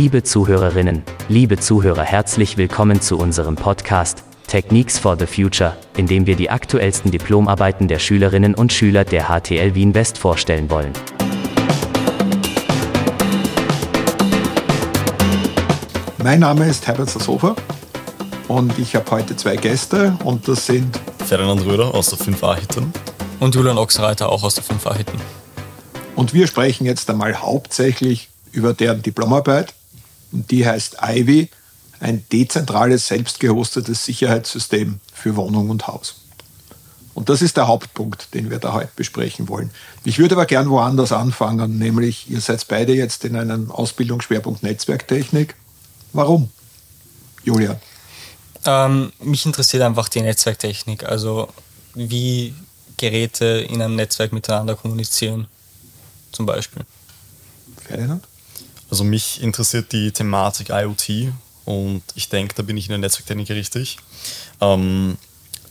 Liebe Zuhörerinnen, liebe Zuhörer, herzlich willkommen zu unserem Podcast Techniques for the Future, in dem wir die aktuellsten Diplomarbeiten der Schülerinnen und Schüler der HTL Wien West vorstellen wollen. Mein Name ist Herbert Sassofer und ich habe heute zwei Gäste und das sind Ferdinand Röder aus der 5a Hitten und Julian Ochsreiter auch aus der 5a Hitten. Und wir sprechen jetzt einmal hauptsächlich über deren Diplomarbeit. Und die heißt Ivy, ein dezentrales, selbstgehostetes Sicherheitssystem für Wohnung und Haus. Und das ist der Hauptpunkt, den wir da heute besprechen wollen. Ich würde aber gern woanders anfangen, nämlich ihr seid beide jetzt in einem Ausbildungsschwerpunkt Netzwerktechnik. Warum? Julia? Ähm, mich interessiert einfach die Netzwerktechnik, also wie Geräte in einem Netzwerk miteinander kommunizieren zum Beispiel. Ferdinand? Also mich interessiert die Thematik IoT und ich denke, da bin ich in der Netzwerktechnik richtig. Ähm,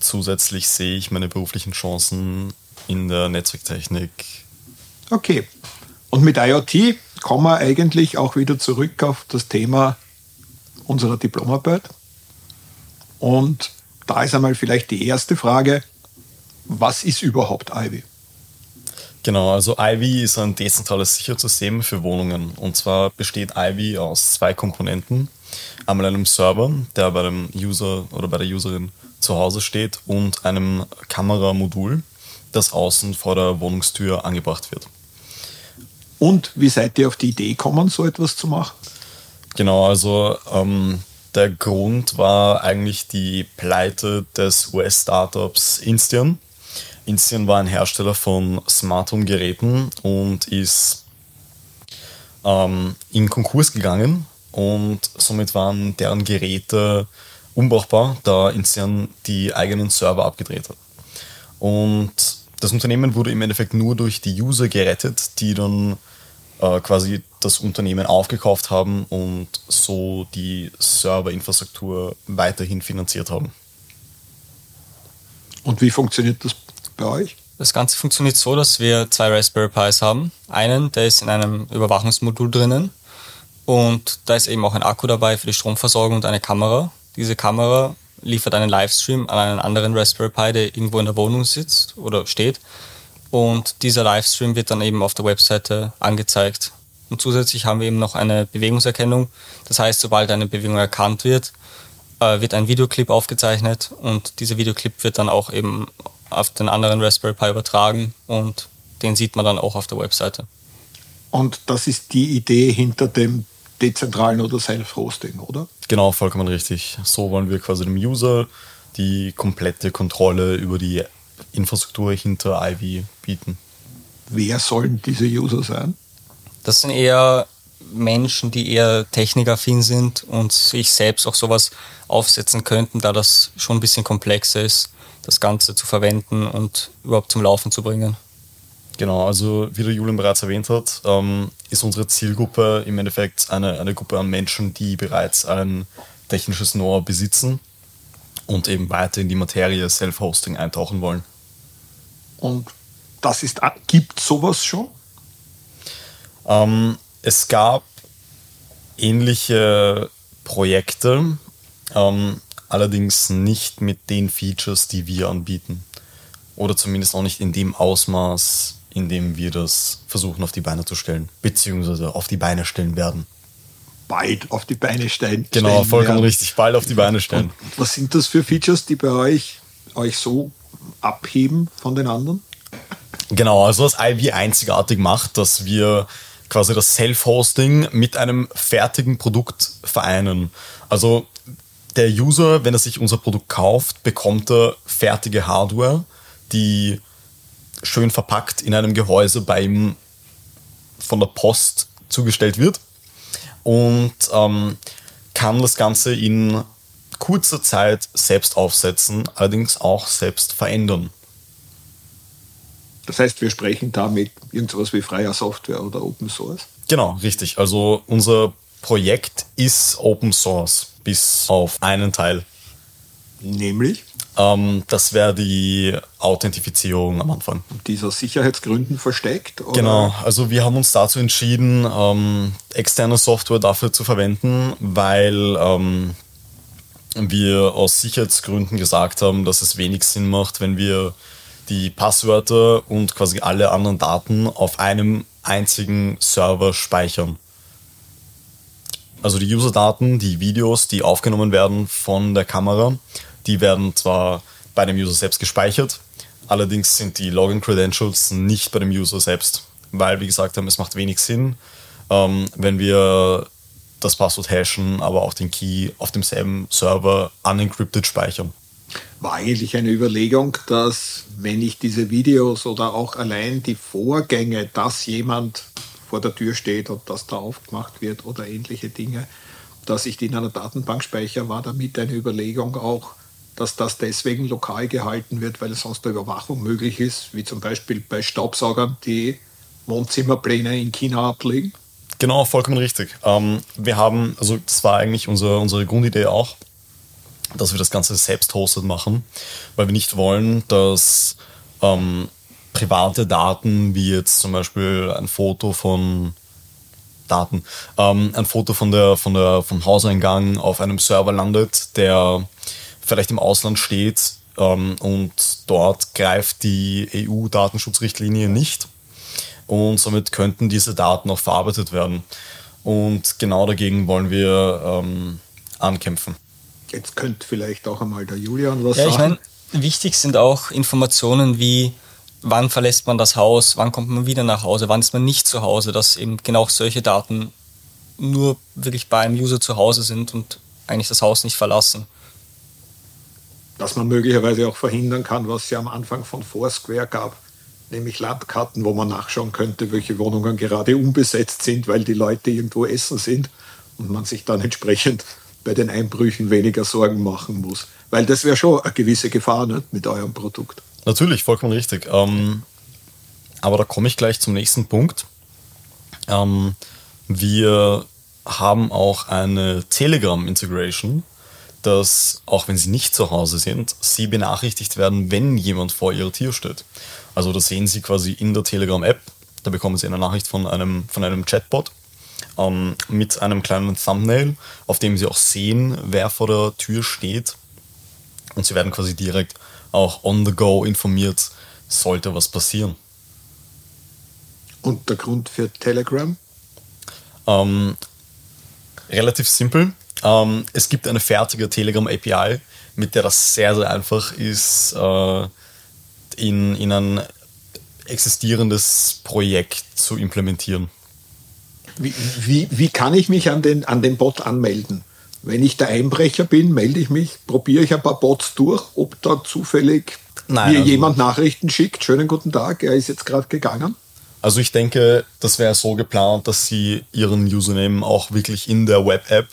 zusätzlich sehe ich meine beruflichen Chancen in der Netzwerktechnik. Okay. Und mit IoT kommen wir eigentlich auch wieder zurück auf das Thema unserer Diplomarbeit. Und da ist einmal vielleicht die erste Frage, was ist überhaupt Ivy? Genau, also Ivy ist ein dezentrales Sicherheitssystem für Wohnungen. Und zwar besteht Ivy aus zwei Komponenten. Einmal einem Server, der bei dem User oder bei der Userin zu Hause steht, und einem Kameramodul, das außen vor der Wohnungstür angebracht wird. Und wie seid ihr auf die Idee gekommen, so etwas zu machen? Genau, also ähm, der Grund war eigentlich die Pleite des US-Startups Instian Instian war ein Hersteller von Smart Home Geräten und ist ähm, in Konkurs gegangen und somit waren deren Geräte unbrauchbar, da Instian die eigenen Server abgedreht hat. Und das Unternehmen wurde im Endeffekt nur durch die User gerettet, die dann äh, quasi das Unternehmen aufgekauft haben und so die Serverinfrastruktur weiterhin finanziert haben. Und wie funktioniert das euch? Das Ganze funktioniert so, dass wir zwei Raspberry Pis haben. Einen, der ist in einem Überwachungsmodul drinnen und da ist eben auch ein Akku dabei für die Stromversorgung und eine Kamera. Diese Kamera liefert einen Livestream an einen anderen Raspberry Pi, der irgendwo in der Wohnung sitzt oder steht. Und dieser Livestream wird dann eben auf der Webseite angezeigt. Und zusätzlich haben wir eben noch eine Bewegungserkennung. Das heißt, sobald eine Bewegung erkannt wird, äh, wird ein Videoclip aufgezeichnet und dieser Videoclip wird dann auch eben auf den anderen Raspberry Pi übertragen und den sieht man dann auch auf der Webseite. Und das ist die Idee hinter dem dezentralen oder Self-Hosting, oder? Genau, vollkommen richtig. So wollen wir quasi dem User die komplette Kontrolle über die Infrastruktur hinter Ivy bieten. Wer sollen diese User sein? Das sind eher Menschen, die eher technikaffin sind und sich selbst auch sowas aufsetzen könnten, da das schon ein bisschen komplexer ist das Ganze zu verwenden und überhaupt zum Laufen zu bringen. Genau, also wie der Julian bereits erwähnt hat, ähm, ist unsere Zielgruppe im Endeffekt eine, eine Gruppe an Menschen, die bereits ein technisches Know-how besitzen und eben weiter in die Materie Self-Hosting eintauchen wollen. Und das ist, gibt sowas schon? Ähm, es gab ähnliche Projekte, ähm, allerdings nicht mit den Features, die wir anbieten. Oder zumindest auch nicht in dem Ausmaß, in dem wir das versuchen auf die Beine zu stellen, beziehungsweise auf die Beine stellen werden. Bald auf die Beine stellen. Genau, vollkommen werden. richtig, bald auf die Beine stellen. Und was sind das für Features, die bei euch euch so abheben von den anderen? Genau, also was IB einzigartig macht, dass wir quasi das Self-Hosting mit einem fertigen Produkt vereinen. Also der User, wenn er sich unser Produkt kauft, bekommt er fertige Hardware, die schön verpackt in einem Gehäuse bei ihm von der Post zugestellt wird und ähm, kann das Ganze in kurzer Zeit selbst aufsetzen, allerdings auch selbst verändern. Das heißt, wir sprechen da mit irgendwas wie freier Software oder Open Source? Genau, richtig. Also unser Projekt ist Open Source bis auf einen Teil. Nämlich? Ähm, das wäre die Authentifizierung am Anfang. Dieser Sicherheitsgründen versteckt? Oder? Genau, also wir haben uns dazu entschieden, ähm, externe Software dafür zu verwenden, weil ähm, wir aus Sicherheitsgründen gesagt haben, dass es wenig Sinn macht, wenn wir die Passwörter und quasi alle anderen Daten auf einem einzigen Server speichern. Also die User-Daten, die Videos, die aufgenommen werden von der Kamera, die werden zwar bei dem User selbst gespeichert, allerdings sind die Login-Credentials nicht bei dem User selbst, weil, wie gesagt haben, es macht wenig Sinn, ähm, wenn wir das Passwort hashen, aber auch den Key auf demselben Server unencrypted speichern. War eigentlich eine Überlegung, dass wenn ich diese Videos oder auch allein die Vorgänge, dass jemand vor der Tür steht und dass da aufgemacht wird oder ähnliche Dinge, dass ich die in einer Datenbank speichere, war damit eine Überlegung auch, dass das deswegen lokal gehalten wird, weil sonst eine Überwachung möglich ist, wie zum Beispiel bei Staubsaugern, die Wohnzimmerpläne in China ablegen? Genau, vollkommen richtig. Ähm, wir haben, also das war eigentlich unser, unsere Grundidee auch, dass wir das Ganze selbst hosted machen, weil wir nicht wollen, dass ähm, private Daten, wie jetzt zum Beispiel ein Foto von Daten, ähm, ein Foto von der, von der, vom Hauseingang auf einem Server landet, der vielleicht im Ausland steht ähm, und dort greift die EU-Datenschutzrichtlinie nicht und somit könnten diese Daten auch verarbeitet werden. Und genau dagegen wollen wir ähm, ankämpfen. Jetzt könnte vielleicht auch einmal der Julian was ja, sagen. Ich meine, wichtig sind auch Informationen wie, wann verlässt man das Haus, wann kommt man wieder nach Hause, wann ist man nicht zu Hause, dass eben genau solche Daten nur wirklich bei einem User zu Hause sind und eigentlich das Haus nicht verlassen. Dass man möglicherweise auch verhindern kann, was es ja am Anfang von Foursquare gab, nämlich Landkarten, wo man nachschauen könnte, welche Wohnungen gerade unbesetzt sind, weil die Leute irgendwo essen sind und man sich dann entsprechend bei den Einbrüchen weniger Sorgen machen muss. Weil das wäre schon eine gewisse Gefahr ne, mit eurem Produkt. Natürlich, vollkommen richtig. Ähm, aber da komme ich gleich zum nächsten Punkt. Ähm, wir haben auch eine Telegram-Integration, dass auch wenn sie nicht zu Hause sind, sie benachrichtigt werden, wenn jemand vor ihrer Tür steht. Also das sehen sie quasi in der Telegram-App. Da bekommen sie eine Nachricht von einem, von einem Chatbot ähm, mit einem kleinen Thumbnail, auf dem sie auch sehen, wer vor der Tür steht. Und sie werden quasi direkt auch on the go informiert, sollte was passieren. Und der Grund für Telegram? Ähm, relativ simpel. Ähm, es gibt eine fertige Telegram API, mit der das sehr, sehr einfach ist, äh, in, in ein existierendes Projekt zu implementieren. Wie, wie, wie kann ich mich an den, an den Bot anmelden? Wenn ich der Einbrecher bin, melde ich mich, probiere ich ein paar Bots durch, ob da zufällig Nein, mir also jemand Nachrichten schickt. Schönen guten Tag, er ist jetzt gerade gegangen. Also ich denke, das wäre so geplant, dass Sie Ihren Username auch wirklich in der Web-App,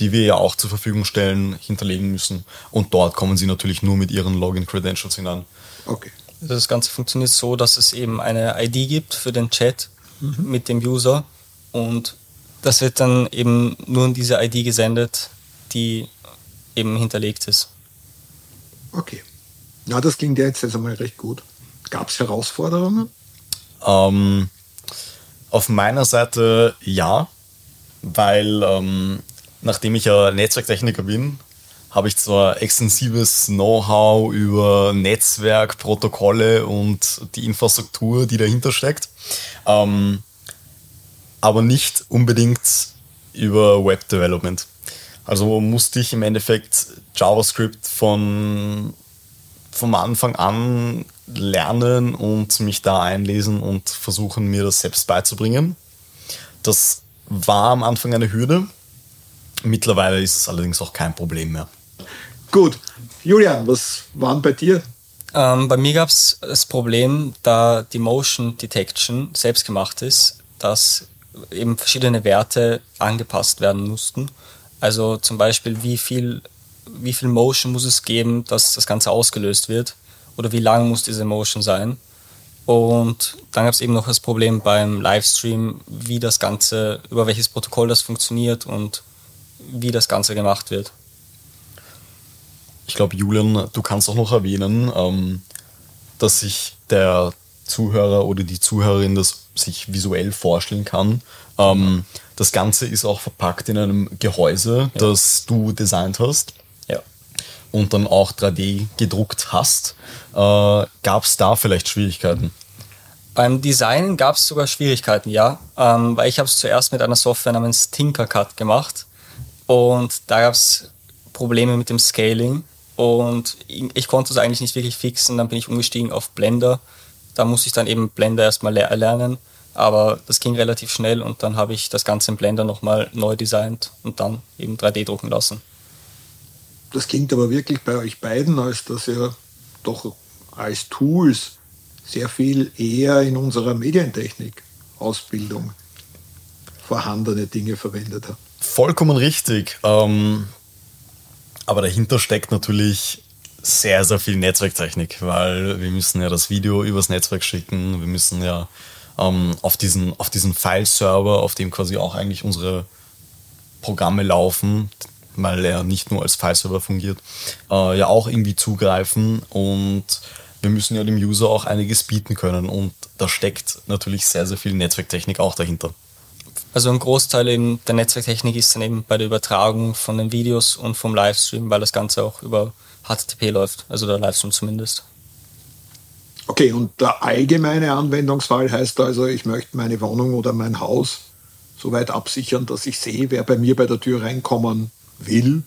die wir ja auch zur Verfügung stellen, hinterlegen müssen. Und dort kommen Sie natürlich nur mit Ihren Login-Credentials hinein. Okay. Also das Ganze funktioniert so, dass es eben eine ID gibt für den Chat mhm. mit dem User und das wird dann eben nur in diese ID gesendet, die eben hinterlegt ist. Okay. Na, das klingt ja jetzt einmal recht gut. Gab es Herausforderungen? Ähm, auf meiner Seite ja, weil ähm, nachdem ich ja Netzwerktechniker bin, habe ich zwar extensives Know-how über Netzwerk, Protokolle und die Infrastruktur, die dahinter steckt. Ähm, aber nicht unbedingt über Web Development. Also musste ich im Endeffekt JavaScript von vom Anfang an lernen und mich da einlesen und versuchen, mir das selbst beizubringen. Das war am Anfang eine Hürde. Mittlerweile ist es allerdings auch kein Problem mehr. Gut. Julian, was waren bei dir? Ähm, bei mir gab es das Problem, da die Motion Detection selbst gemacht ist, dass eben verschiedene Werte angepasst werden mussten. Also zum Beispiel, wie viel, wie viel Motion muss es geben, dass das Ganze ausgelöst wird oder wie lang muss diese Motion sein. Und dann gab es eben noch das Problem beim Livestream, wie das Ganze, über welches Protokoll das funktioniert und wie das Ganze gemacht wird. ich glaube, Julian, du kannst auch noch erwähnen, ähm, dass sich der Zuhörer oder die Zuhörerin das sich visuell vorstellen kann. Ähm, das Ganze ist auch verpackt in einem Gehäuse, ja. das du designt hast. Ja. Und dann auch 3D gedruckt hast. Äh, gab es da vielleicht Schwierigkeiten? Beim Design gab es sogar Schwierigkeiten, ja. Ähm, weil ich habe es zuerst mit einer Software namens Tinkercad gemacht. Und da gab es Probleme mit dem Scaling. Und ich konnte es eigentlich nicht wirklich fixen. Dann bin ich umgestiegen auf Blender. Da musste ich dann eben Blender erstmal erlernen. Aber das ging relativ schnell und dann habe ich das Ganze im Blender nochmal neu designt und dann eben 3D drucken lassen. Das klingt aber wirklich bei euch beiden, als dass ihr doch als Tools sehr viel eher in unserer Medientechnik-Ausbildung vorhandene Dinge verwendet habt. Vollkommen richtig. Ähm, aber dahinter steckt natürlich sehr, sehr viel Netzwerktechnik, weil wir müssen ja das Video übers Netzwerk schicken, wir müssen ja ähm, auf diesen, auf diesen File-Server, auf dem quasi auch eigentlich unsere Programme laufen, weil er nicht nur als File-Server fungiert, äh, ja auch irgendwie zugreifen und wir müssen ja dem User auch einiges bieten können und da steckt natürlich sehr, sehr viel Netzwerktechnik auch dahinter. Also ein Großteil eben der Netzwerktechnik ist dann eben bei der Übertragung von den Videos und vom Livestream, weil das Ganze auch über HTTP läuft, also der Livestream zumindest. Okay, und der allgemeine Anwendungsfall heißt also, ich möchte meine Wohnung oder mein Haus so weit absichern, dass ich sehe, wer bei mir bei der Tür reinkommen will.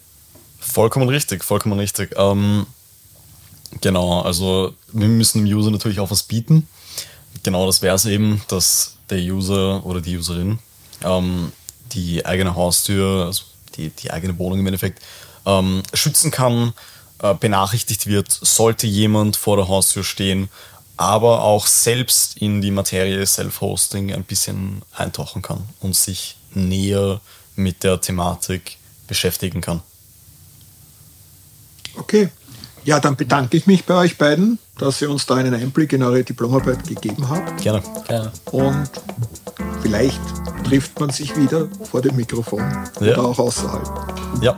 Vollkommen richtig, vollkommen richtig. Ähm, genau, also wir müssen dem User natürlich auch was bieten. Genau das wäre es eben, dass der User oder die Userin ähm, die eigene Haustür, also die, die eigene Wohnung im Endeffekt, ähm, schützen kann, benachrichtigt wird, sollte jemand vor der Haustür stehen, aber auch selbst in die Materie Self-Hosting ein bisschen eintauchen kann und sich näher mit der Thematik beschäftigen kann. Okay, ja, dann bedanke ich mich bei euch beiden, dass ihr uns da einen Einblick in eure Diplomarbeit gegeben habt. Gerne. Gerne. Und vielleicht trifft man sich wieder vor dem Mikrofon ja. oder auch außerhalb. Ja.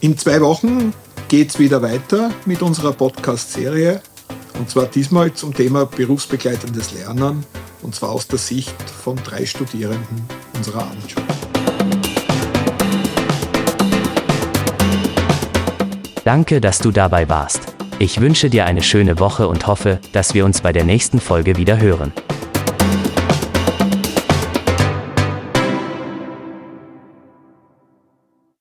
In zwei Wochen geht es wieder weiter mit unserer Podcast-Serie. Und zwar diesmal zum Thema berufsbegleitendes Lernen. Und zwar aus der Sicht von drei Studierenden unserer Abendschule. Danke, dass du dabei warst. Ich wünsche dir eine schöne Woche und hoffe, dass wir uns bei der nächsten Folge wieder hören.